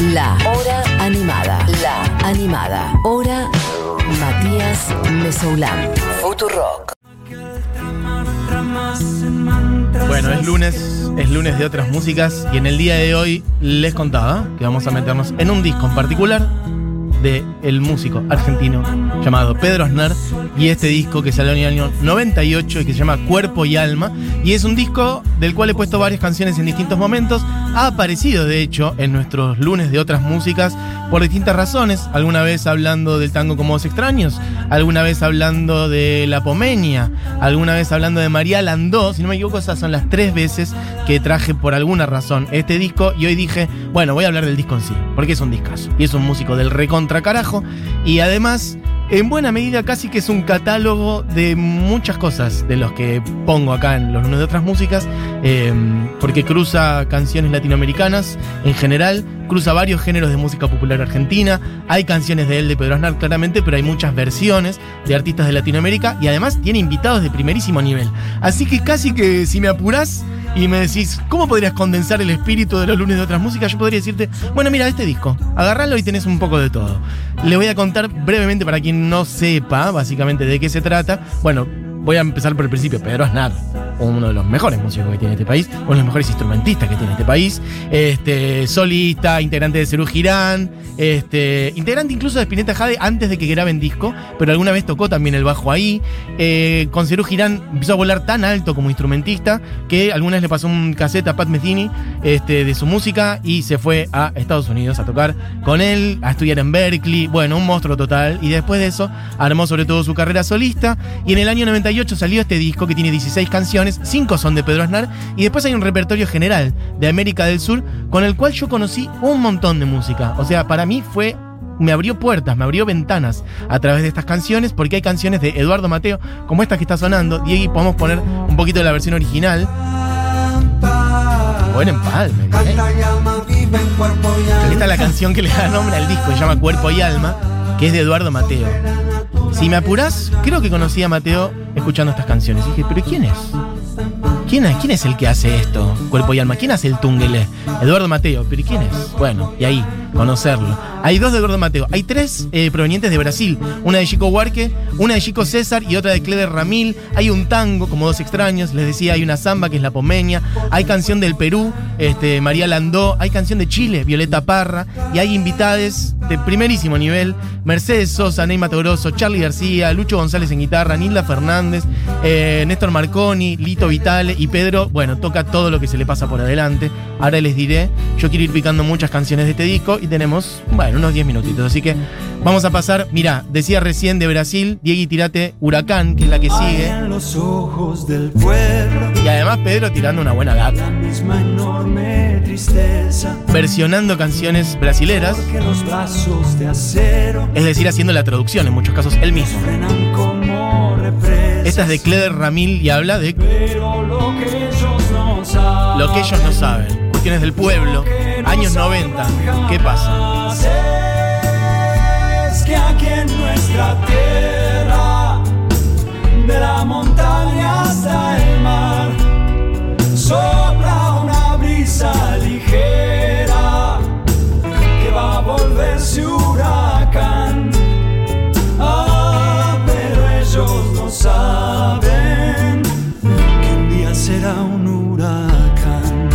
La Hora Animada. La Animada. Hora Matías Mesoulán. Futurock. Bueno, es lunes, es lunes de otras músicas y en el día de hoy les contaba que vamos a meternos en un disco en particular de el músico argentino llamado Pedro Aznar y este disco que salió en el año 98 y que se llama Cuerpo y Alma y es un disco del cual he puesto varias canciones en distintos momentos ha aparecido de hecho en nuestros lunes de otras músicas por distintas razones. Alguna vez hablando del tango como dos extraños alguna vez hablando de la Pomenia alguna vez hablando de María Landó. Si no me equivoco esas son las tres veces que traje por alguna razón este disco. Y hoy dije bueno voy a hablar del disco en sí porque es un discazo y es un músico del recontra carajo. Y además, en buena medida, casi que es un catálogo de muchas cosas de los que pongo acá en los lunes de otras músicas, eh, porque cruza canciones latinoamericanas en general, cruza varios géneros de música popular argentina. Hay canciones de él, de Pedro Aznar, claramente, pero hay muchas versiones de artistas de Latinoamérica y además tiene invitados de primerísimo nivel. Así que casi que si me apurás y me decís, ¿cómo podrías condensar el espíritu de los lunes de otras músicas? Yo podría decirte, bueno, mira, este disco, agarralo y tenés un poco de todo. Le voy a contar brevemente para quien no sepa básicamente de qué se trata. Bueno, voy a empezar por el principio. Pedro Aznar, uno de los mejores músicos que tiene este país, uno de los mejores instrumentistas que tiene este país, este, solista, integrante de Cerú Girán, este, integrante incluso de Spinetta Jade antes de que graben disco, pero alguna vez tocó también el bajo ahí. Eh, con Cerú Girán empezó a volar tan alto como instrumentista que alguna vez le pasó un cassette a Pat Metheny este, de su música y se fue a Estados Unidos a tocar con él, a estudiar en Berkeley, bueno, un monstruo total. Y después de eso armó sobre todo su carrera solista y en el año 98 salió este disco que tiene 16 canciones, 5 son de Pedro Aznar y después hay un repertorio general de América del Sur con el cual yo conocí un montón de música. O sea, para mí fue me abrió puertas, me abrió ventanas a través de estas canciones, porque hay canciones de Eduardo Mateo, como esta que está sonando. Diego, podemos poner un poquito de la versión original. Buen empalme. ¿eh? Esta es la canción que le da nombre al disco, se llama Cuerpo y Alma, que es de Eduardo Mateo. Si me apurás, creo que conocí a Mateo escuchando estas canciones. Y dije, ¿pero quién es? ¿Quién ¿Quién es el que hace esto? Cuerpo y alma. ¿Quién hace el tungele? Eduardo Mateo. ¿Pero quién es? Bueno, y ahí, conocerlo. Hay dos de Eduardo Mateo. Hay tres eh, provenientes de Brasil. Una de Chico Huarque, una de Chico César y otra de Cleder Ramil. Hay un tango, como dos extraños. Les decía, hay una samba que es La Pomeña. Hay canción del Perú, este, María Landó. Hay canción de Chile, Violeta Parra. Y hay invitades de primerísimo nivel. Mercedes Sosa, Ney Matoroso, Charlie García, Lucho González en guitarra, Nilda Fernández, eh, Néstor Marconi, Lito Vitale y Pedro, bueno, toca todo lo que se le pasa por adelante. Ahora les diré, yo quiero ir picando muchas canciones de este disco y tenemos, bueno, unos 10 minutitos. Así que vamos a pasar, mira, decía recién de Brasil, Diego tirate Huracán, que es la que sigue. los ojos del pueblo. Y además Pedro tirando una buena gata. Versionando canciones brasileras, Porque los brazos de acero es decir, haciendo la traducción en muchos casos él mismo. Esta es de Cleder Ramil y habla de Pero lo que ellos no saben. lo que ellos no saben. Del pueblo, años 90. ¿Qué pasa? Es que aquí en nuestra tierra, de la montaña hasta el mar, sopla una brisa ligera que va a volverse huracán. Ah, pero ellos no saben que un día será un huracán.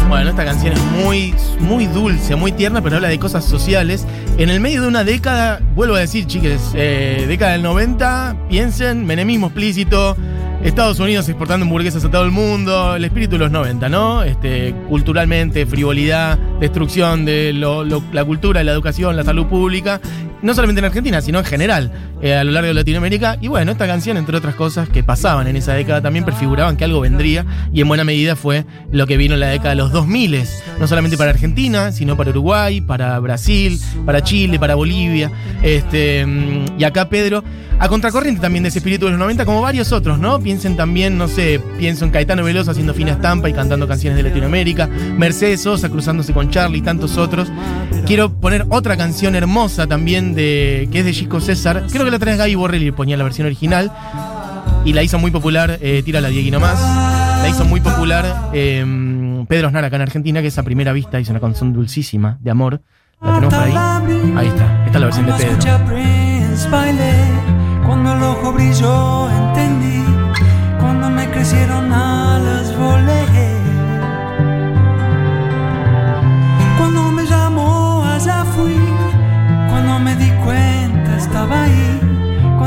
Bueno, esta canción es muy, muy dulce, muy tierna, pero habla de cosas sociales. En el medio de una década, vuelvo a decir, chiques, eh, década del 90, piensen, menemismo explícito, Estados Unidos exportando hamburguesas a todo el mundo, el espíritu de los 90, ¿no? Este, culturalmente, frivolidad, destrucción de la cultura, la educación, la salud pública, no solamente en Argentina, sino en general, eh, a lo largo de Latinoamérica. Y bueno, esta canción, entre otras cosas que pasaban en esa década, también prefiguraban que algo vendría, y en buena medida fue lo que vino en la década de los 2000, no solamente para Argentina, sino para Uruguay, para Brasil, para Chile, para Bolivia. Este, mm, y acá Pedro, a contracorriente también de ese espíritu de los 90, como varios otros, ¿no? Piensen también, no sé, pienso en Caetano Veloso haciendo fina estampa y cantando canciones de Latinoamérica, Mercedes Sosa cruzándose con Charlie y tantos otros. Quiero poner otra canción hermosa también que es de Chico César. Creo que la traes Gaby Borrelli, ponía la versión original. Y la hizo muy popular, eh, Tira la Dieguino más. La hizo muy popular eh, Pedro Aznar acá en Argentina, que es a primera vista hizo una canción dulcísima de amor. ¿La tenemos por ahí? Ahí está. Esta es la versión de Pedro. Cuando a el ojo brilló entendí, cuando me crecieron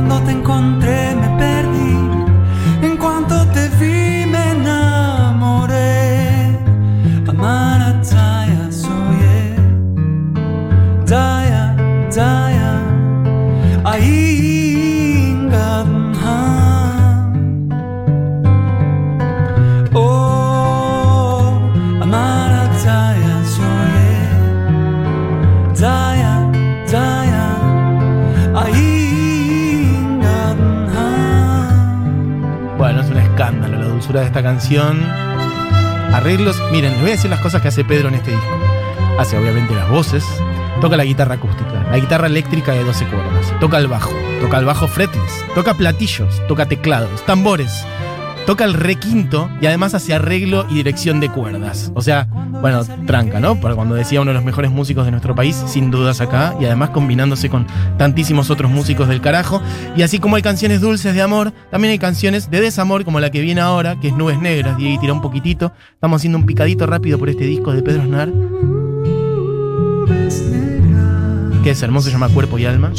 cuando te encontré de esta canción. Arreglos. Miren, les voy a decir las cosas que hace Pedro en este disco. Hace obviamente las voces. Toca la guitarra acústica, la guitarra eléctrica de 12 cuerdas. Toca el bajo. Toca el bajo fretless. Toca platillos. Toca teclados. Tambores. Toca el requinto y además hace arreglo y dirección de cuerdas. O sea, bueno, tranca, ¿no? Para cuando decía uno de los mejores músicos de nuestro país, sin dudas acá, y además combinándose con tantísimos otros músicos del carajo. Y así como hay canciones dulces de amor, también hay canciones de desamor, como la que viene ahora, que es Nubes Negras. Y tira un poquitito. Estamos haciendo un picadito rápido por este disco de Pedro Aznar, que es hermoso, se llama Cuerpo y Alma.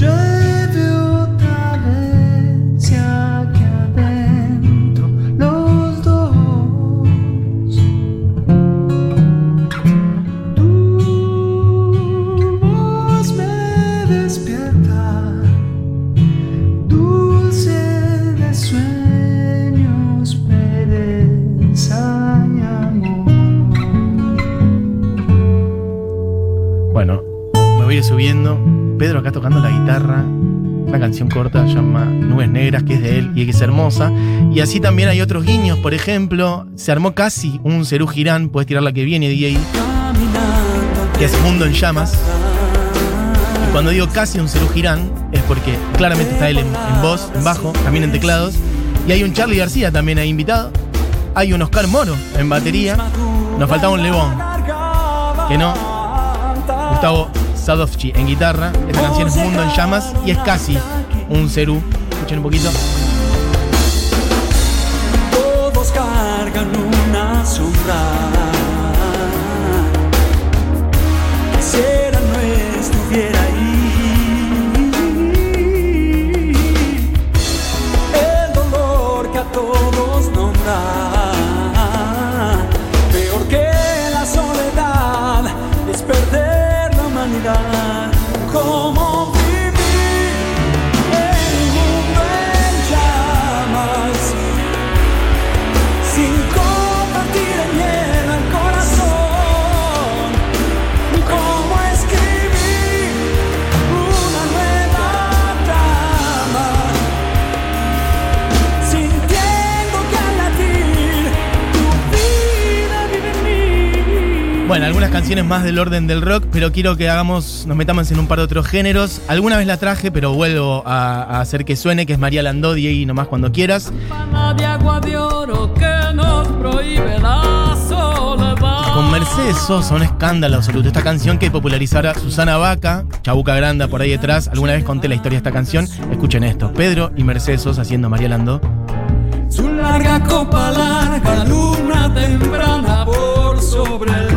Una canción corta llama Nubes Negras, que es de él y que es hermosa. Y así también hay otros guiños, por ejemplo, se armó casi un Cerú Girán, puedes tirar la que viene, DJ, que es Mundo en Llamas. Y cuando digo casi un Cerú Girán, es porque claramente está él en, voz, en bajo, también en teclados. Y hay un Charlie García también ahí invitado. Hay un Oscar Moro en batería. Nos faltaba un León, que no. Gustavo Sadovchi en guitarra. Esta canción es Mundo en Llamas y es casi un Cerú. Escuchen un poquito. Todos cargan una sombra. Bueno, algunas canciones más del orden del rock, pero quiero que hagamos, nos metamos en un par de otros géneros. Alguna vez la traje, pero vuelvo a, a hacer que suene, que es María Landó, y nomás cuando quieras. Pana de agua de oro que nos prohíbe la soledad. Con Mercedes Sosa, un escándalo absoluto. Esta canción que popularizara Susana Vaca, Chabuca Granda por ahí detrás. Alguna vez conté la historia de esta canción. Escuchen esto: Pedro y Mercedes Sosa haciendo María Landó. Su larga copa larga, luna temprana por sobre el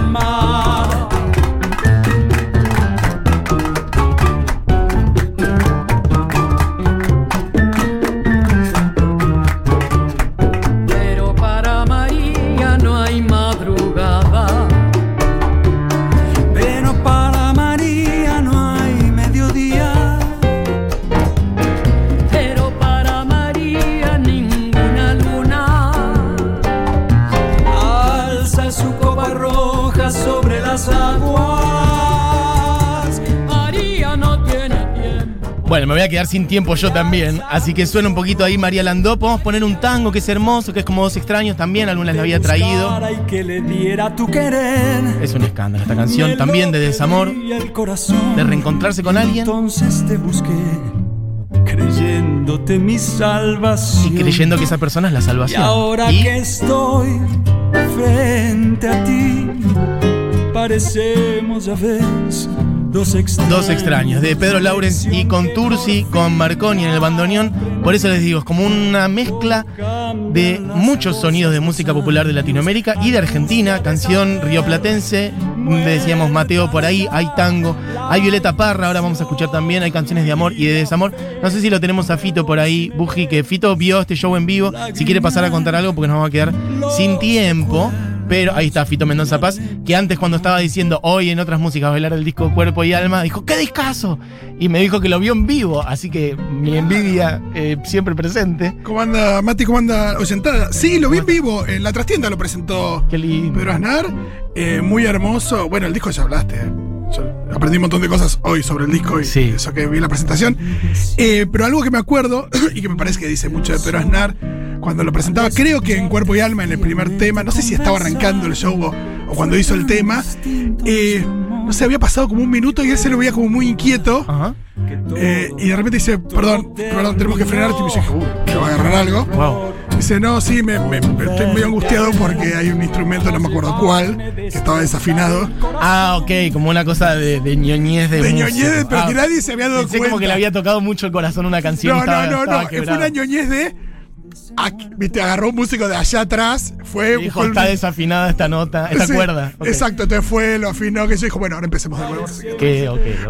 me voy a quedar sin tiempo yo también. Así que suena un poquito ahí María Landó. Podemos poner un tango que es hermoso, que es como dos extraños también. Algunas la había traído. Y que le diera tu querer. Es un escándalo esta canción. También de desamor, Y el corazón. de reencontrarse con alguien Entonces te busqué, creyéndote mi y creyendo que esa persona es la Y salvación. ahora Y que estoy frente a ti, parecemos, ya ves, Dos extraños. Dos extraños, de Pedro Laurens y con Tursi, con Marconi en el bandoneón. Por eso les digo, es como una mezcla de muchos sonidos de música popular de Latinoamérica y de Argentina. Canción rioplatense, decíamos Mateo por ahí, hay tango, hay Violeta Parra, ahora vamos a escuchar también, hay canciones de amor y de desamor. No sé si lo tenemos a Fito por ahí, Buji, que Fito vio este show en vivo. Si quiere pasar a contar algo, porque nos vamos a quedar sin tiempo. Pero ahí está Fito Mendoza Paz, que antes cuando estaba diciendo hoy en otras músicas bailar el disco Cuerpo y Alma, dijo, ¡qué discazo! Y me dijo que lo vio en vivo, así que mi envidia eh, siempre presente. ¿Cómo anda, Mati? ¿Cómo anda Oyentada? Sí, lo vi en vivo. En la trastienda lo presentó Qué lindo. Pedro Aznar. Eh, muy hermoso. Bueno, el disco ya hablaste. Yo aprendí un montón de cosas hoy sobre el disco y Sí. eso que vi en la presentación. Eh, pero algo que me acuerdo y que me parece que dice mucho de Pedro Aznar, cuando lo presentaba, creo que en Cuerpo y Alma, en el primer tema, no sé si estaba arrancando el show o, o cuando hizo el tema, eh, no sé, había pasado como un minuto y él se lo veía como muy inquieto. Ajá. eh, y de repente dice, perdón, perdón, tenemos que frenar. Y me dice, uh, que va a agarrar algo. Wow. Dice, no, sí, me, me- me- estoy medio angustiado porque hay un instrumento, no me acuerdo cuál, que estaba desafinado. Ah, ok, como una cosa de, de ñoñez de De ñoñez, pero Ah, que nadie se había dado pensé cuenta. como que le había tocado mucho el corazón una canción. No, estaba- no, no, no. Fue una ñoñez de. Aquí, Viste, agarró un músico de allá atrás, fue. Dijo, el- está desafinada esta nota, esta Sí, cuerda. Exacto, entonces fue, lo afinó, que yo dijo, bueno, ahora empecemos de nuevo.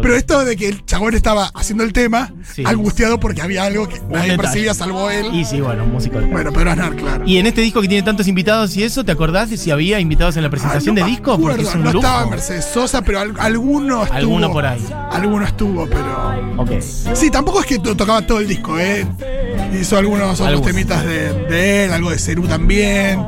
Pero esto de que el chabón estaba haciendo el tema, Sí. angustiado porque había algo que nadie detalle. percibía salvo él. Y sí, bueno, un músico de Bueno, Pedro Aznar, claro. Y en este disco que tiene tantos invitados y eso, ¿te acordás de si había invitados en la presentación Ay, no de disco? Porque acuerdo, es un no lujo. estaba Mercedes Sosa, pero al- alguno estuvo. Alguno por ahí. Alguno estuvo, pero. Ok. Sí, tampoco es que to- tocaba todo el disco, ¿eh? Hizo algunos otros Algunos. temitas de, de él, algo de Cerú también.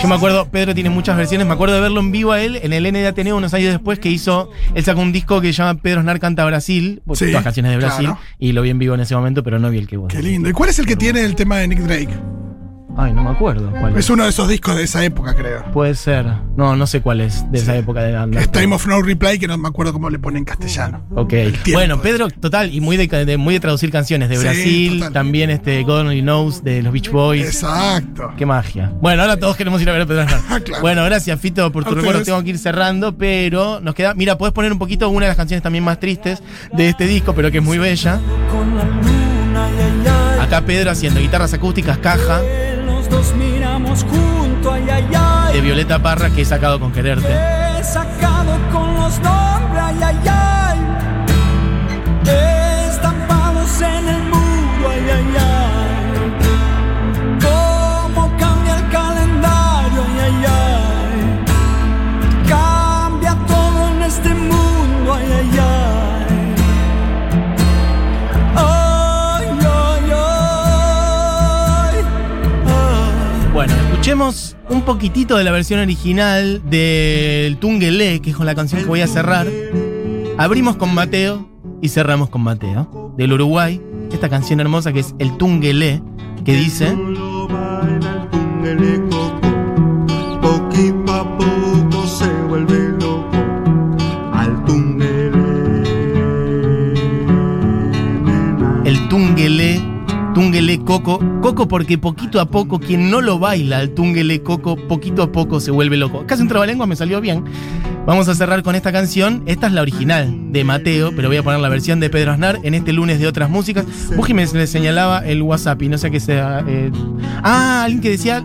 Yo me acuerdo, Pedro tiene muchas versiones, me acuerdo de verlo en vivo a él en el N de Ateneo unos años después que hizo, él sacó un disco que se llama Pedro Snar Canta Brasil, pues, Sí, todas canciones de Brasil, claro. y lo vi en vivo en ese momento, pero no vi el que vos. Qué lindo. ¿Y cuál es el que tiene el tema de Nick Drake? Ay, no me acuerdo cuál es. Es uno de esos discos de esa época, creo. Puede ser. No, no sé cuál es de esa época de banda. Es Time of No Reply, que no me acuerdo cómo le pone en castellano. Ok. Bueno, Pedro, total, y muy de, de- muy de traducir canciones de Sí, Brasil, total. también este God Only Knows de los Beach Boys. Exacto. Qué magia. Bueno, ahora todos queremos ir a ver a Pedro claro. Bueno, gracias, Fito, por tu recuerdo. Tengo que ir cerrando, pero nos queda. Mira, podés poner un poquito una de las canciones también más tristes de este disco, pero que es muy bella. Acá Pedro haciendo guitarras acústicas, caja, Dos miramos junto, ay, ay, ay. de Violeta Parra, que he sacado con quererte. He sacado con los nombres, ay, ay, ay. Escuchemos un poquitito de la versión original del Tungelé, que es con la canción que voy a cerrar. Abrimos con Mateo y cerramos con Mateo, del Uruguay. Esta canción hermosa que es el Tungelé, que dice. Tungelé Coco. Coco porque poquito a poco, quien no lo baila, el Tungelé Coco, poquito a poco se vuelve loco. Casi un trabalengua, me salió bien. Vamos a cerrar con esta canción. Esta es la original de Mateo, pero voy a poner la versión de Pedro Aznar en este lunes de otras músicas. Buji me señalaba el WhatsApp y no sé qué sea. eh. Ah, alguien que decía.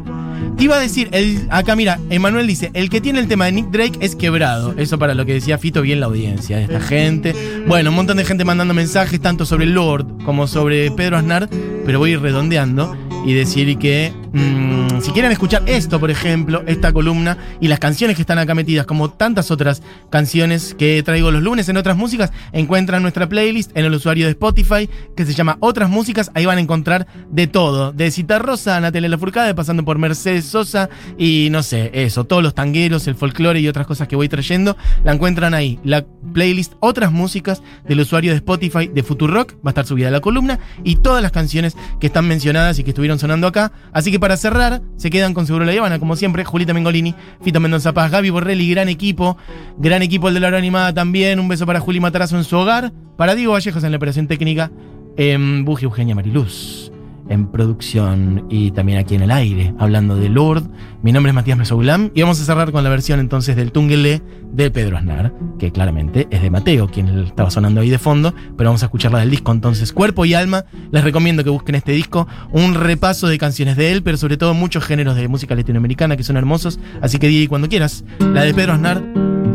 Te iba a decir, el, acá mira, Emanuel dice, el que tiene el tema de Nick Drake es quebrado. Eso para lo que decía Fito, bien la audiencia de esta gente. Bueno, un montón de gente mandando mensajes, tanto sobre Lord como sobre Pedro Aznar, pero voy a ir redondeando y decir que mm, si quieren escuchar esto, por ejemplo, esta columna y las canciones que están acá metidas, como tantas otras canciones que traigo los lunes en otras músicas, encuentran nuestra playlist en el usuario de Spotify que se llama Otras Músicas. Ahí van a encontrar de todo, de Cita Rosa, Natalia Lafourcade, pasando por Mercedes Sosa y no sé, eso, todos los tangueros, el folclore y otras cosas que voy trayendo, la encuentran ahí. La playlist Otras Músicas del usuario de Spotify de Futurock va a estar subida la columna y todas las canciones que están mencionadas y que estuvieron sonando acá. Así que para cerrar, se quedan con Seguro La Habana, como siempre, Julita Mengolini, Fito Mendoza Paz, Gaby Borrelli, gran equipo, gran equipo el de la hora animada también. Un beso para Juli Matarazo en su hogar, para Diego Vallejos en la operación técnica, en Buji Eugenia Mariluz. En producción y también aquí en el aire, hablando de Lourdes. Mi nombre es Matías Mesoulam y vamos a cerrar con la versión entonces del Tungelé de Pedro Aznar, que claramente es de Mateo, quien estaba sonando ahí de fondo, pero vamos a escucharla del disco entonces, Cuerpo y Alma. Les recomiendo que busquen este disco, un repaso de canciones de él, pero sobre todo muchos géneros de música latinoamericana que son hermosos. Así que di cuando quieras, la de Pedro Aznar,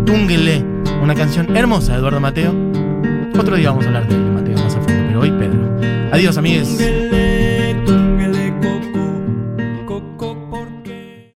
Tungelé, una canción hermosa de Eduardo Mateo. Otro día vamos a hablar de Mateo más a fondo, pero hoy Pedro. Adiós, amigues.